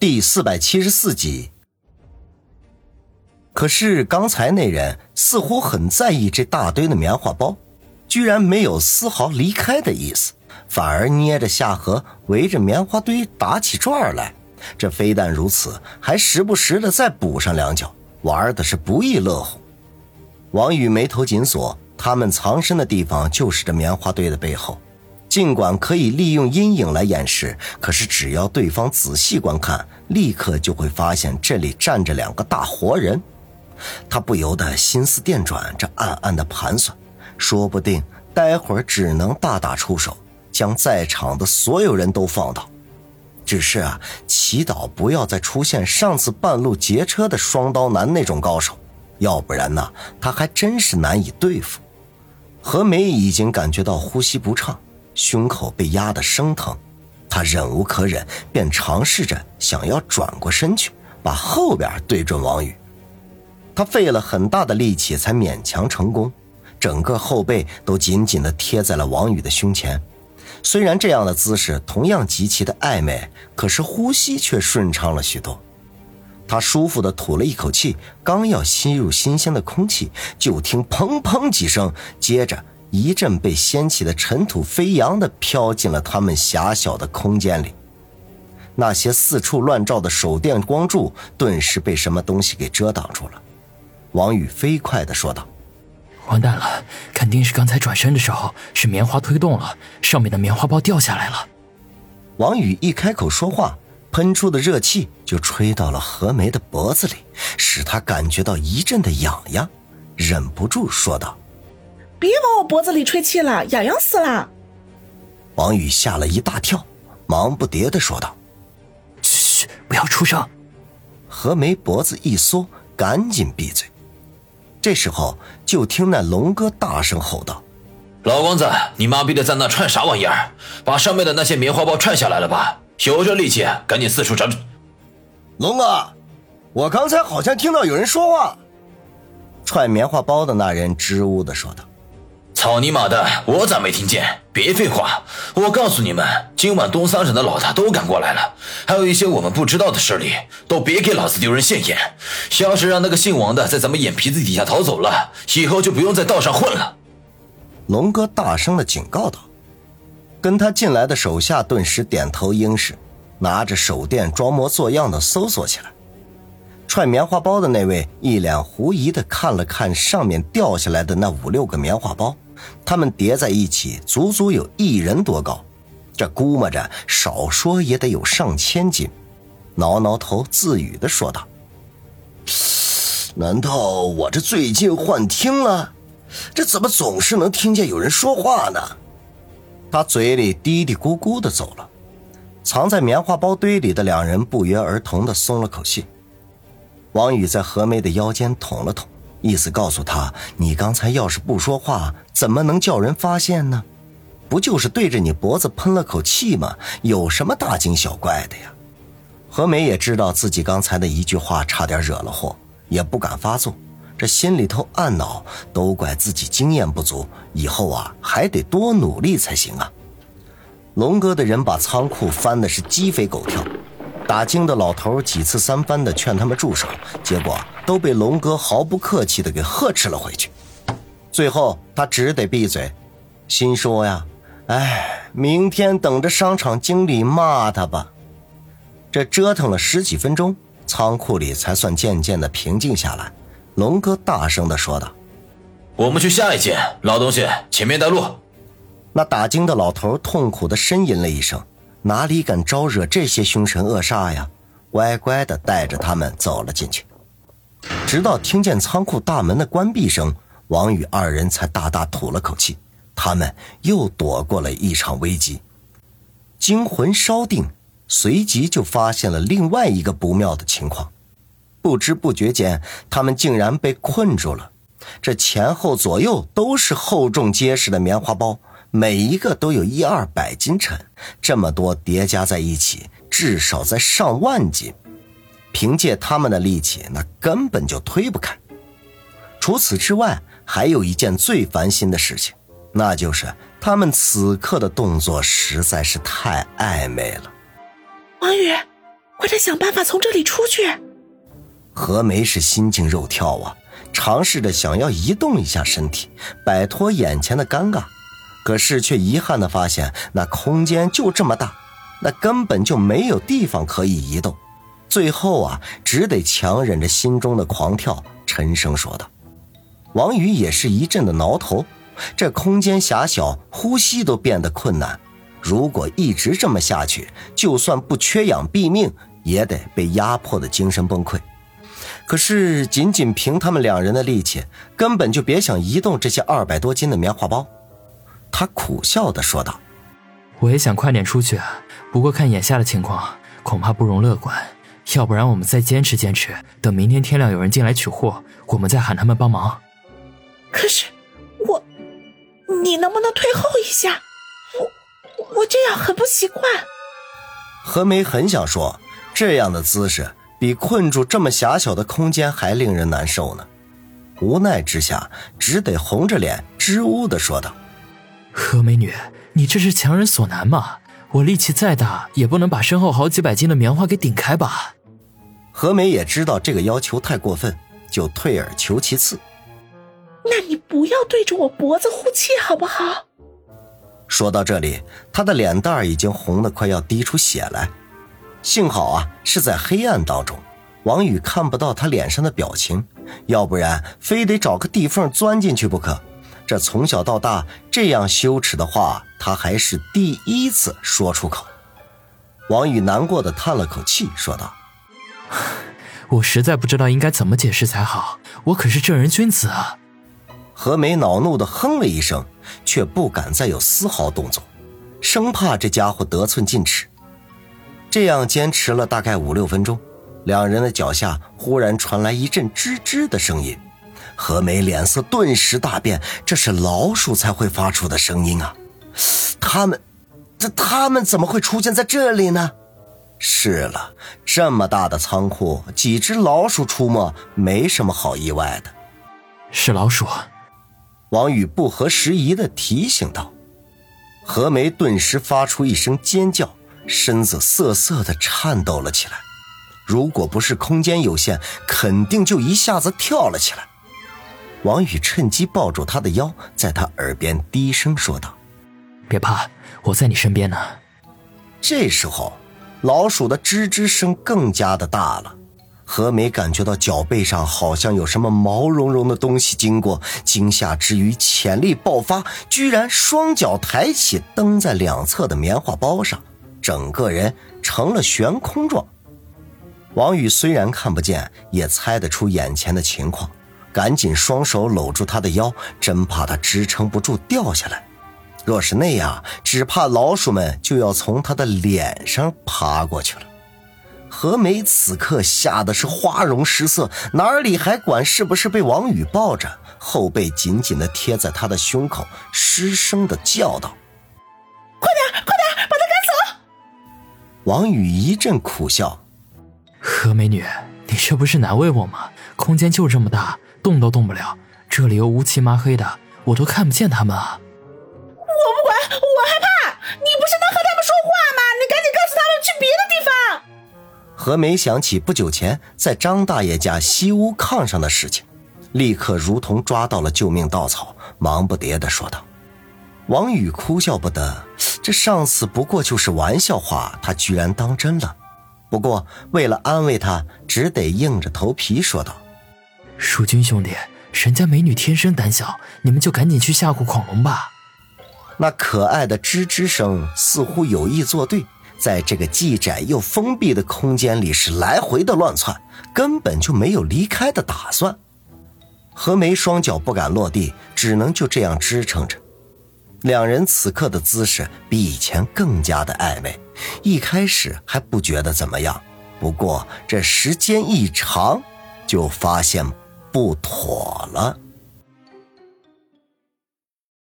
第四百七十四集。可是刚才那人似乎很在意这大堆的棉花包，居然没有丝毫离开的意思，反而捏着下颌围着棉花堆打起转来。这非但如此，还时不时的再补上两脚，玩的是不亦乐乎。王宇眉头紧锁，他们藏身的地方就是这棉花堆的背后。尽管可以利用阴影来掩饰，可是只要对方仔细观看，立刻就会发现这里站着两个大活人。他不由得心思电转，这暗暗的盘算，说不定待会儿只能大打出手，将在场的所有人都放倒。只是啊，祈祷不要再出现上次半路劫车的双刀男那种高手，要不然呢，他还真是难以对付。何梅已经感觉到呼吸不畅。胸口被压得生疼，他忍无可忍，便尝试着想要转过身去，把后边对准王宇。他费了很大的力气才勉强成功，整个后背都紧紧地贴在了王宇的胸前。虽然这样的姿势同样极其的暧昧，可是呼吸却顺畅了许多。他舒服地吐了一口气，刚要吸入新鲜的空气，就听砰砰几声，接着。一阵被掀起的尘土飞扬的飘进了他们狭小的空间里，那些四处乱照的手电光柱顿时被什么东西给遮挡住了。王宇飞快地说道：“完蛋了，肯定是刚才转身的时候是棉花推动了，上面的棉花包掉下来了。”王宇一开口说话，喷出的热气就吹到了何梅的脖子里，使她感觉到一阵的痒痒，忍不住说道。别往我脖子里吹气了，痒痒死了！王宇吓了一大跳，忙不迭的说道：“嘘，不要出声。”何梅脖子一缩，赶紧闭嘴。这时候，就听那龙哥大声吼道：“老公子，你妈逼的在那串啥玩意儿？把上面的那些棉花包串下来了吧？有这力气，赶紧四处找找。”龙哥，我刚才好像听到有人说话。串棉花包的那人支吾的说道。草泥马的！我咋没听见？别废话！我告诉你们，今晚东三省的老大都赶过来了，还有一些我们不知道的势力，都别给老子丢人现眼。要是让那个姓王的在咱们眼皮子底下逃走了，以后就不用在道上混了。龙哥大声的警告道。跟他进来的手下顿时点头应是，拿着手电装模作样的搜索起来。揣棉花包的那位一脸狐疑的看了看上面掉下来的那五六个棉花包。他们叠在一起，足足有一人多高，这估摸着少说也得有上千斤。挠挠头，自语的说道：“难道我这最近幻听了？这怎么总是能听见有人说话呢？”他嘴里嘀嘀咕咕的走了。藏在棉花包堆里的两人不约而同的松了口气。王宇在何梅的腰间捅了捅。意思告诉他：“你刚才要是不说话，怎么能叫人发现呢？不就是对着你脖子喷了口气吗？有什么大惊小怪的呀？”何梅也知道自己刚才的一句话差点惹了祸，也不敢发作，这心里头暗恼，都怪自己经验不足，以后啊还得多努力才行啊。龙哥的人把仓库翻的是鸡飞狗跳。打更的老头几次三番的劝他们住手，结果都被龙哥毫不客气的给呵斥了回去。最后他只得闭嘴，心说呀：“哎，明天等着商场经理骂他吧。”这折腾了十几分钟，仓库里才算渐渐的平静下来。龙哥大声的说道：“我们去下一间，老东西，前面带路。”那打更的老头痛苦的呻吟了一声。哪里敢招惹这些凶神恶煞呀？乖乖的带着他们走了进去，直到听见仓库大门的关闭声，王宇二人才大大吐了口气。他们又躲过了一场危机。惊魂稍定，随即就发现了另外一个不妙的情况：不知不觉间，他们竟然被困住了。这前后左右都是厚重结实的棉花包。每一个都有一二百斤沉，这么多叠加在一起，至少在上万斤。凭借他们的力气，那根本就推不开。除此之外，还有一件最烦心的事情，那就是他们此刻的动作实在是太暧昧了。王宇，快点想办法从这里出去。何梅是心惊肉跳啊，尝试着想要移动一下身体，摆脱眼前的尴尬，可是却遗憾的发现，那空间就这么大，那根本就没有地方可以移动。最后啊，只得强忍着心中的狂跳，沉声说道：“王宇也是一阵的挠头，这空间狭小，呼吸都变得困难。如果一直这么下去，就算不缺氧毙命，也得被压迫的精神崩溃。可是仅仅凭他们两人的力气，根本就别想移动这些二百多斤的棉花包。”他苦笑的说道：“我也想快点出去，不过看眼下的情况，恐怕不容乐观。”要不然我们再坚持坚持，等明天天亮有人进来取货，我们再喊他们帮忙。可是我，你能不能退后一下？我我这样很不习惯。何梅很想说，这样的姿势比困住这么狭小的空间还令人难受呢。无奈之下，只得红着脸支吾的说道：“何美女，你这是强人所难嘛？我力气再大，也不能把身后好几百斤的棉花给顶开吧？”何梅也知道这个要求太过分，就退而求其次。那你不要对着我脖子呼气好不好？说到这里，他的脸蛋已经红得快要滴出血来。幸好啊，是在黑暗当中，王宇看不到他脸上的表情，要不然非得找个地缝钻进去不可。这从小到大这样羞耻的话，他还是第一次说出口。王宇难过的叹了口气，说道。我实在不知道应该怎么解释才好，我可是正人君子啊！何梅恼怒的哼了一声，却不敢再有丝毫动作，生怕这家伙得寸进尺。这样坚持了大概五六分钟，两人的脚下忽然传来一阵吱吱的声音，何梅脸色顿时大变，这是老鼠才会发出的声音啊！他们，这他们怎么会出现在这里呢？是了，这么大的仓库，几只老鼠出没，没什么好意外的。是老鼠，王宇不合时宜的提醒道。何梅顿时发出一声尖叫，身子瑟瑟的颤抖了起来。如果不是空间有限，肯定就一下子跳了起来。王宇趁机抱住她的腰，在她耳边低声说道：“别怕，我在你身边呢。”这时候。老鼠的吱吱声更加的大了，何梅感觉到脚背上好像有什么毛茸茸的东西经过，惊吓之余潜力爆发，居然双脚抬起蹬在两侧的棉花包上，整个人成了悬空状。王宇虽然看不见，也猜得出眼前的情况，赶紧双手搂住他的腰，真怕他支撑不住掉下来。若是那样，只怕老鼠们就要从他的脸上爬过去了。何梅此刻吓得是花容失色，哪里还管是不是被王宇抱着，后背紧紧的贴在他的胸口，失声的叫道：“快点，快点，把他赶走！”王宇一阵苦笑：“何美女，你这不是难为我吗？空间就这么大，动都动不了，这里又乌漆麻黑的，我都看不见他们啊。”我不管，我害怕，你不是能和他们说话吗？你赶紧告诉他们去别的地方。何梅想起不久前在张大爷家西屋炕上的事情，立刻如同抓到了救命稻草，忙不迭地说道。王宇哭笑不得，这上次不过就是玩笑话，他居然当真了。不过为了安慰他，只得硬着头皮说道：“蜀军兄弟，人家美女天生胆小，你们就赶紧去吓唬恐龙吧。”那可爱的吱吱声似乎有意作对，在这个既窄又封闭的空间里是来回的乱窜，根本就没有离开的打算。何梅双脚不敢落地，只能就这样支撑着。两人此刻的姿势比以前更加的暧昧，一开始还不觉得怎么样，不过这时间一长，就发现不妥了。